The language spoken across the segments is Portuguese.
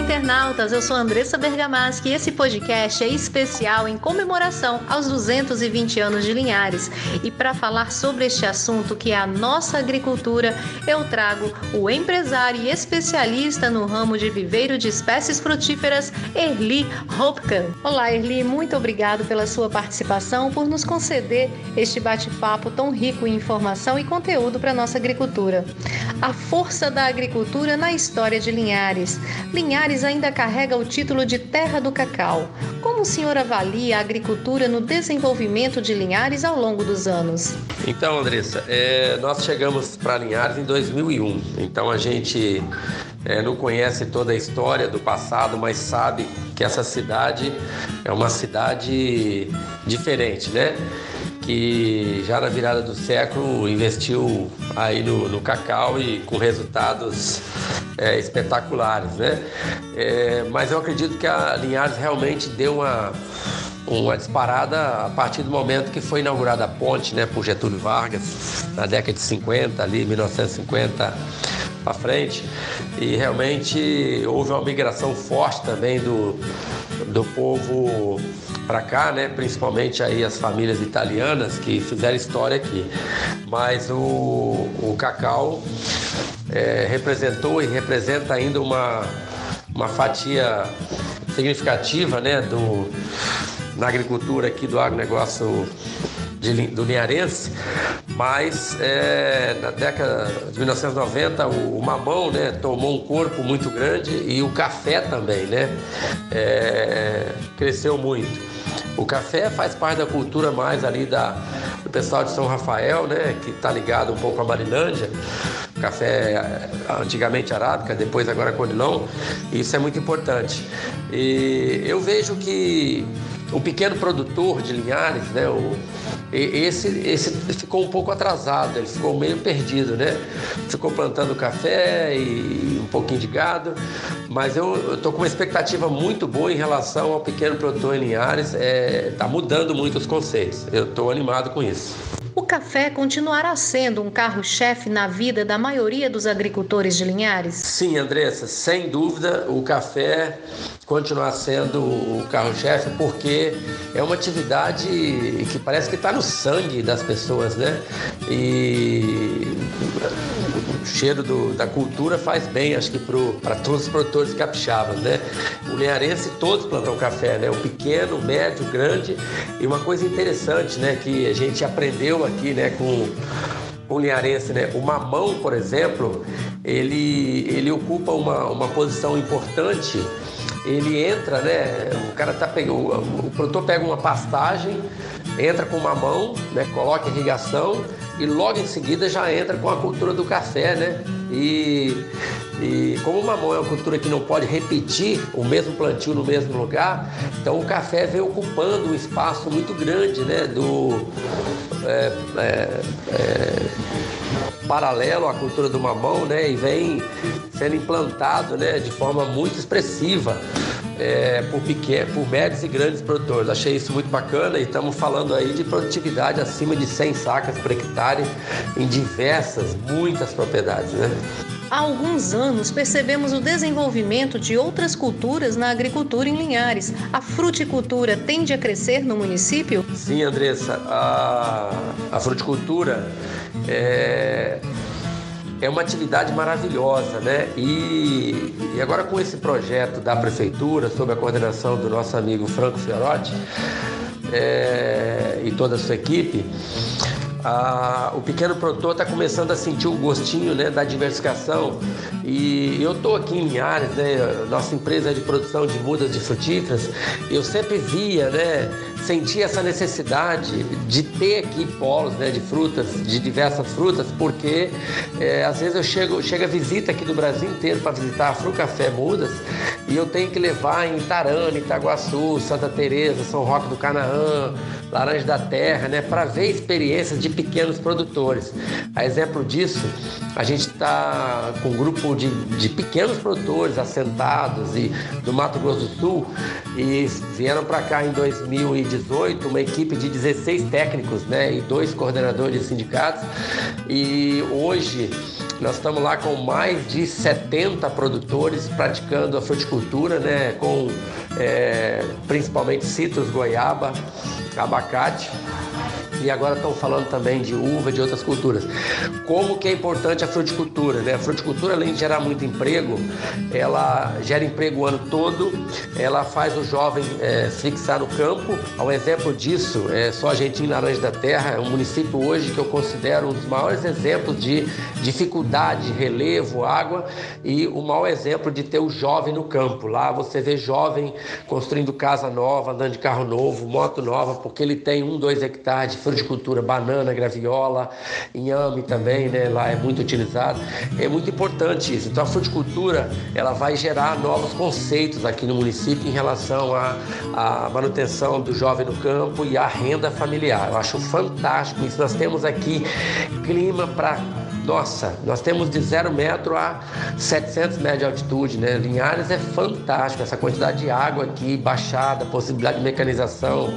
internautas! Eu sou Andressa Bergamaschi e esse podcast é especial em comemoração aos 220 anos de Linhares. E para falar sobre este assunto que é a nossa agricultura, eu trago o empresário e especialista no ramo de viveiro de espécies frutíferas, Erli Hopkan. Olá, Erli, muito obrigado pela sua participação, por nos conceder este bate-papo tão rico em informação e conteúdo para nossa agricultura. A força da agricultura na história de Linhares. Linhares ainda carrega o título de Terra do Cacau. Como o senhor avalia a agricultura no desenvolvimento de Linhares ao longo dos anos? Então, Andressa, é, nós chegamos para Linhares em 2001. Então, a gente é, não conhece toda a história do passado, mas sabe que essa cidade é uma cidade diferente, né? que já na virada do século investiu aí no, no cacau e com resultados é, espetaculares, né? É, mas eu acredito que a Linhares realmente deu uma, uma disparada a partir do momento que foi inaugurada a ponte, né, por Getúlio Vargas, na década de 50, ali 1950 para frente, e realmente houve uma migração forte também do, do povo para cá, né? Principalmente aí as famílias italianas que fizeram história aqui. Mas o, o cacau é, representou e representa ainda uma, uma fatia significativa, né? Do, na agricultura aqui do agronegócio de, do Linharense, mas é, na década de 1990 o, o, mamão né, tomou um corpo muito grande e o café também né, é, cresceu muito. O café faz parte da cultura mais ali da, do pessoal de São Rafael, né, que está ligado um pouco à Marilândia. Café eh, antigamente arábica, depois agora conilon. Isso é muito importante. E eu vejo que o pequeno produtor de Linhares, né, o, esse, esse ficou um pouco atrasado, ele ficou meio perdido, né? Ficou plantando café e um pouquinho de gado, mas eu estou com uma expectativa muito boa em relação ao pequeno produtor em Linhares, está é, tá mudando muito os conceitos, eu estou animado com isso. O café continuará sendo um carro-chefe na vida da maioria dos agricultores de Linhares? Sim, Andressa, sem dúvida o café continuar sendo o carro-chefe, porque é uma atividade que parece que está no sangue das pessoas, né? E o cheiro do, da cultura faz bem, acho que para todos os produtores capixabas, né? O linharense todos plantam café, né? O pequeno, o médio, o grande. E uma coisa interessante, né? Que a gente aprendeu aqui, né? Com o linharense, né? O mamão, por exemplo, ele, ele ocupa uma, uma posição importante ele entra, né? O cara tá pegando, o produtor pega uma pastagem, entra com uma mão, né? Coloca irrigação e logo em seguida já entra com a cultura do café, né? E, e como o mamão é uma cultura que não pode repetir o mesmo plantio no mesmo lugar, então o café vem ocupando um espaço muito grande, né? Do é, é, é, paralelo à cultura do mamão, né? E vem sendo implantado, né? De forma muito expressiva. É, por, pequenos, por médios e grandes produtores. Achei isso muito bacana e estamos falando aí de produtividade acima de 100 sacas por hectare em diversas, muitas propriedades. Né? Há alguns anos percebemos o desenvolvimento de outras culturas na agricultura em Linhares. A fruticultura tende a crescer no município? Sim, Andressa. A, a fruticultura é, é uma atividade maravilhosa, né? E, e agora com esse projeto da prefeitura, sob a coordenação do nosso amigo Franco Fiorotti é, e toda a sua equipe, o pequeno produtor está começando a sentir o gostinho né, da diversificação. E eu estou aqui em Linhares, né, nossa empresa de produção de mudas de frutíferas, eu sempre via, né, sentia essa necessidade de ter aqui polos né, de frutas, de diversas frutas, porque é, às vezes eu chego, chega visita aqui do Brasil inteiro para visitar a Fru Café Mudas e eu tenho que levar em Itarana, Itaguaçu, Santa Teresa, São Roque do Canaã, Laranja da Terra, né, para ver experiências de pequenos produtores. A exemplo disso, a gente está com um grupo de, de pequenos produtores assentados e do Mato Grosso do Sul e vieram para cá em 2018 uma equipe de 16 técnicos, né, e dois coordenadores de sindicatos. E hoje Nós estamos lá com mais de 70 produtores praticando a fruticultura, né? Com é, principalmente citros, goiaba, abacate e agora estão falando também de uva, de outras culturas. Como que é importante a fruticultura, né? A fruticultura, além de gerar muito emprego, ela gera emprego o ano todo, ela faz o jovem é, fixar no campo. Um exemplo disso é só a gente em Laranja da Terra, é um município hoje que eu considero um dos maiores exemplos de dificuldade, relevo, água e o maior exemplo de ter o jovem no campo. Lá você vê jovem construindo casa nova, andando de carro novo, moto nova, porque ele tem um, dois hectares de fruticultura, banana, graviola, inhame também, né? Lá é muito utilizado. É muito importante isso. Então a fruticultura, ela vai gerar novos conceitos aqui no município em relação à, à manutenção do jovem no campo e à renda familiar. Eu acho fantástico isso. Nós temos aqui clima para nossa, nós temos de zero metro a 700 metros de altitude, né? Linhares é fantástico, essa quantidade de água aqui, baixada, possibilidade de mecanização.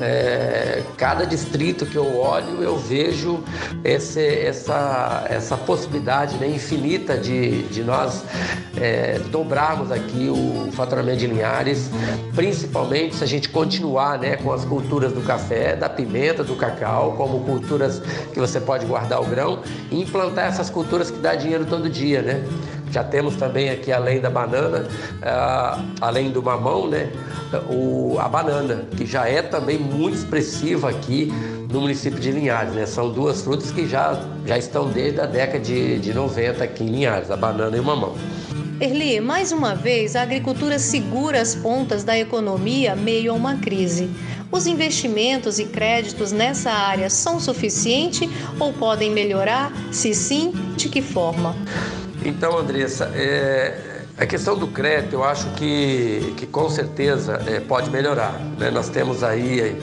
É, cada distrito que eu olho, eu vejo esse, essa, essa possibilidade né, infinita de, de nós é, dobrarmos aqui o faturamento de Linhares, principalmente se a gente continuar né, com as culturas do café, da pimenta, do cacau, como culturas que você pode guardar o grão e implantar essas culturas que dá dinheiro todo dia, né? Já temos também aqui, além da banana, uh, além do mamão, né? O, a banana, que já é também muito expressiva aqui no município de Linhares, né? São duas frutas que já, já estão desde a década de, de 90 aqui em Linhares, a banana e o mamão. Erli, mais uma vez, a agricultura segura as pontas da economia meio a uma crise. Os investimentos e créditos nessa área são suficientes ou podem melhorar? Se sim, de que forma? Então, Andressa, é, a questão do crédito eu acho que, que com certeza é, pode melhorar. Né? Nós temos aí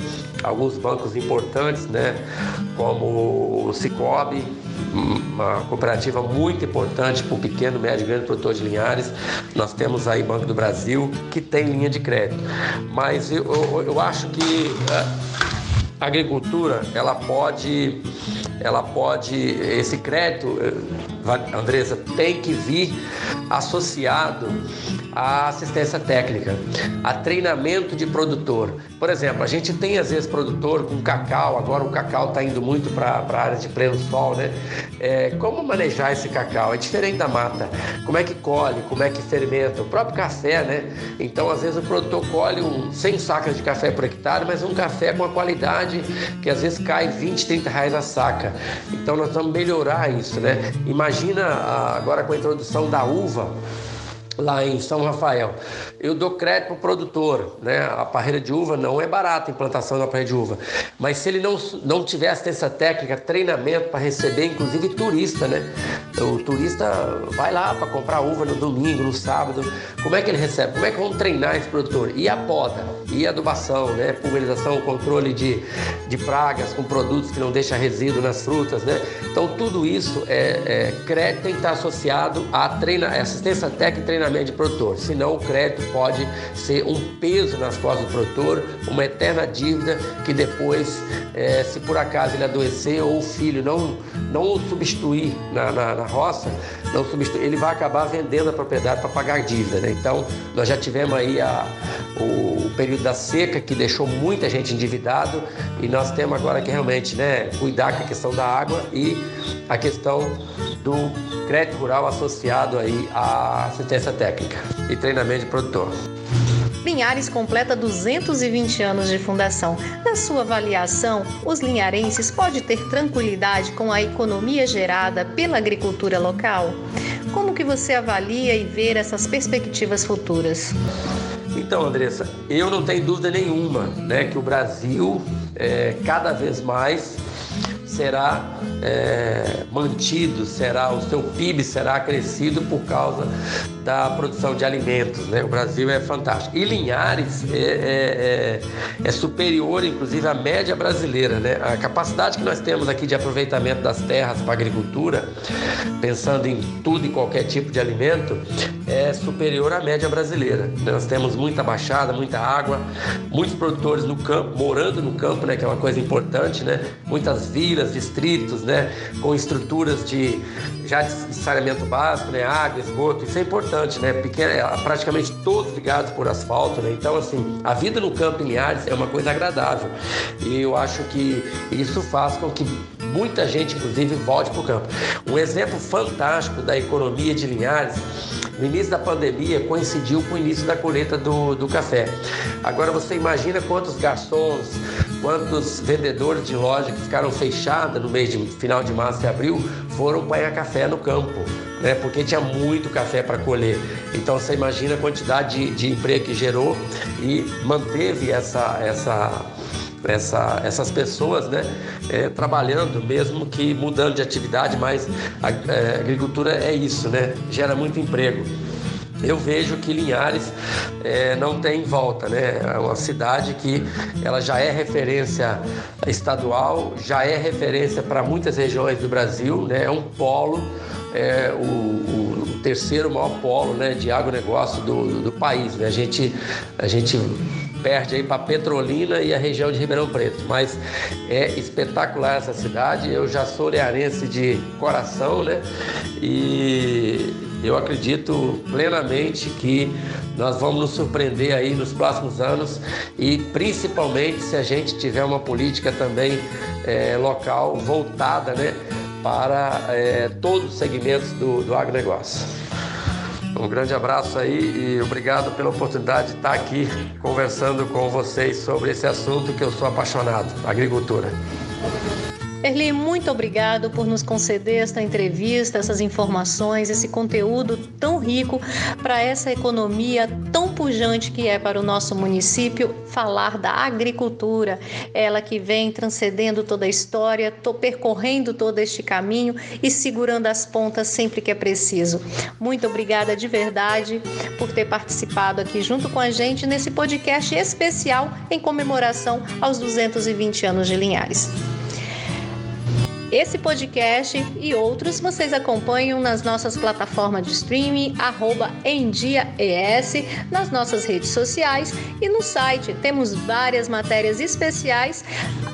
alguns bancos importantes, né? como o Cicobi, uma cooperativa muito importante para o pequeno, médio e grande produtor de linhares. Nós temos aí Banco do Brasil, que tem linha de crédito. Mas eu, eu, eu acho que a agricultura, ela pode, ela pode, esse crédito, eh, Andressa, tem que vir associado à assistência técnica, a treinamento de produtor. Por exemplo, a gente tem às vezes produtor com cacau, agora o cacau está indo muito para a área de pleno sol, né? É, como manejar esse cacau? É diferente da mata. Como é que colhe? Como é que fermenta? O próprio café, né? Então, às vezes o produtor colhe um, 100 sacas de café por hectare, mas um café com a qualidade que às vezes cai 20, 30 reais a saca. Então, nós vamos melhorar isso, né? Imagina agora com a introdução da uva lá em São Rafael. Eu dou crédito para o produtor, né? A parreira de uva não é barata, a implantação da parreira de uva. Mas se ele não, não tiver assistência técnica, treinamento para receber, inclusive turista, né? O turista vai lá para comprar uva no domingo, no sábado. Como é que ele recebe? Como é que vão treinar esse produtor? E a poda? E a adubação, né? Pulverização, controle de, de pragas com produtos que não deixam resíduo nas frutas, né? Então tudo isso é, é crédito tem que estar associado a treina, assistência técnica e treinamento treinamento de produtor, senão o crédito pode ser um peso nas costas do produtor, uma eterna dívida que depois, é, se por acaso ele adoecer ou o filho não, não o substituir na, na, na roça, não substituir, ele vai acabar vendendo a propriedade para pagar dívida. Né? Então, nós já tivemos aí a, o, o, período da seca que deixou muita gente endividado e nós temos agora que realmente né, cuidar com a questão da água e a questão do crédito rural associado aí à assistência técnica e treinamento de produtor. Linhares completa 220 anos de fundação. Na sua avaliação, os linharenses podem ter tranquilidade com a economia gerada pela agricultura local? Como que você avalia e vê essas perspectivas futuras? Então, Andressa, eu não tenho dúvida nenhuma né, que o Brasil é, cada vez mais será é, mantido, será o seu PIB será crescido por causa da produção de alimentos. Né? O Brasil é fantástico. E Linhares é, é, é, é superior, inclusive, à média brasileira. Né? A capacidade que nós temos aqui de aproveitamento das terras para agricultura, pensando em tudo e qualquer tipo de alimento, é superior à média brasileira. Nós temos muita baixada, muita água, muitos produtores no campo, morando no campo, né, que é uma coisa importante, né? Muitas vilas, distritos, né, com estruturas de já de saneamento básico, né, água, esgoto, isso é importante, né? Pequeno, é, praticamente todos ligados por asfalto, né? Então, assim, a vida no campo em Linhares é uma coisa agradável. E eu acho que isso faz com que muita gente, inclusive, volte para o campo. Um exemplo fantástico da economia de Linhares no início da pandemia coincidiu com o início da colheita do, do café. Agora você imagina quantos garçons, quantos vendedores de loja que ficaram fechados no mês de final de março e abril foram apanhar café no campo, né? Porque tinha muito café para colher. Então você imagina a quantidade de, de emprego que gerou e manteve essa essa essa, essas pessoas né, é, trabalhando, mesmo que mudando de atividade, mas a, é, a agricultura é isso, né, gera muito emprego eu vejo que Linhares é, não tem volta, né? É uma cidade que ela já é referência estadual, já é referência para muitas regiões do Brasil, né? É um polo, é, o, o, terceiro maior polo né, de agronegócio do, do, do país. Né? A gente, a gente perde aí para Petrolina e a região de Ribeirão Preto. Mas é espetacular essa cidade. Eu já sou learense de coração, né? E eu acredito plenamente que nós vamos nos surpreender aí nos próximos anos e principalmente se a gente tiver uma política também é, local voltada, né? Para é, todos os segmentos do, do agronegócio. Um grande abraço aí e obrigado pela oportunidade de estar aqui conversando com vocês sobre esse assunto que eu sou apaixonado, agricultura. Erli, muito obrigado por nos conceder esta entrevista, essas informações, esse conteúdo tão rico para essa economia tão pujante que é para o nosso município falar da agricultura. Ela que vem transcendendo toda a história, tô percorrendo todo este caminho e segurando as pontas sempre que é preciso. Muito obrigada de verdade por ter participado aqui junto com a gente nesse podcast especial em comemoração aos 220 anos de Linhares. Esse podcast e outros vocês acompanham nas nossas plataformas de streaming, arroba EnDiaES, nas nossas redes sociais e no site. Temos várias matérias especiais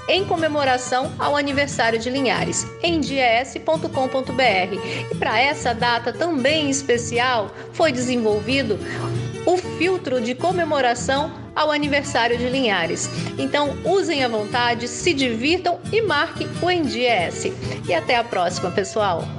em comemoração ao aniversário de Linhares, endias.com.br. E para essa data também especial, foi desenvolvido o filtro de comemoração ao aniversário de Linhares. Então, usem à vontade, se divirtam e marquem o NDS. E até a próxima, pessoal!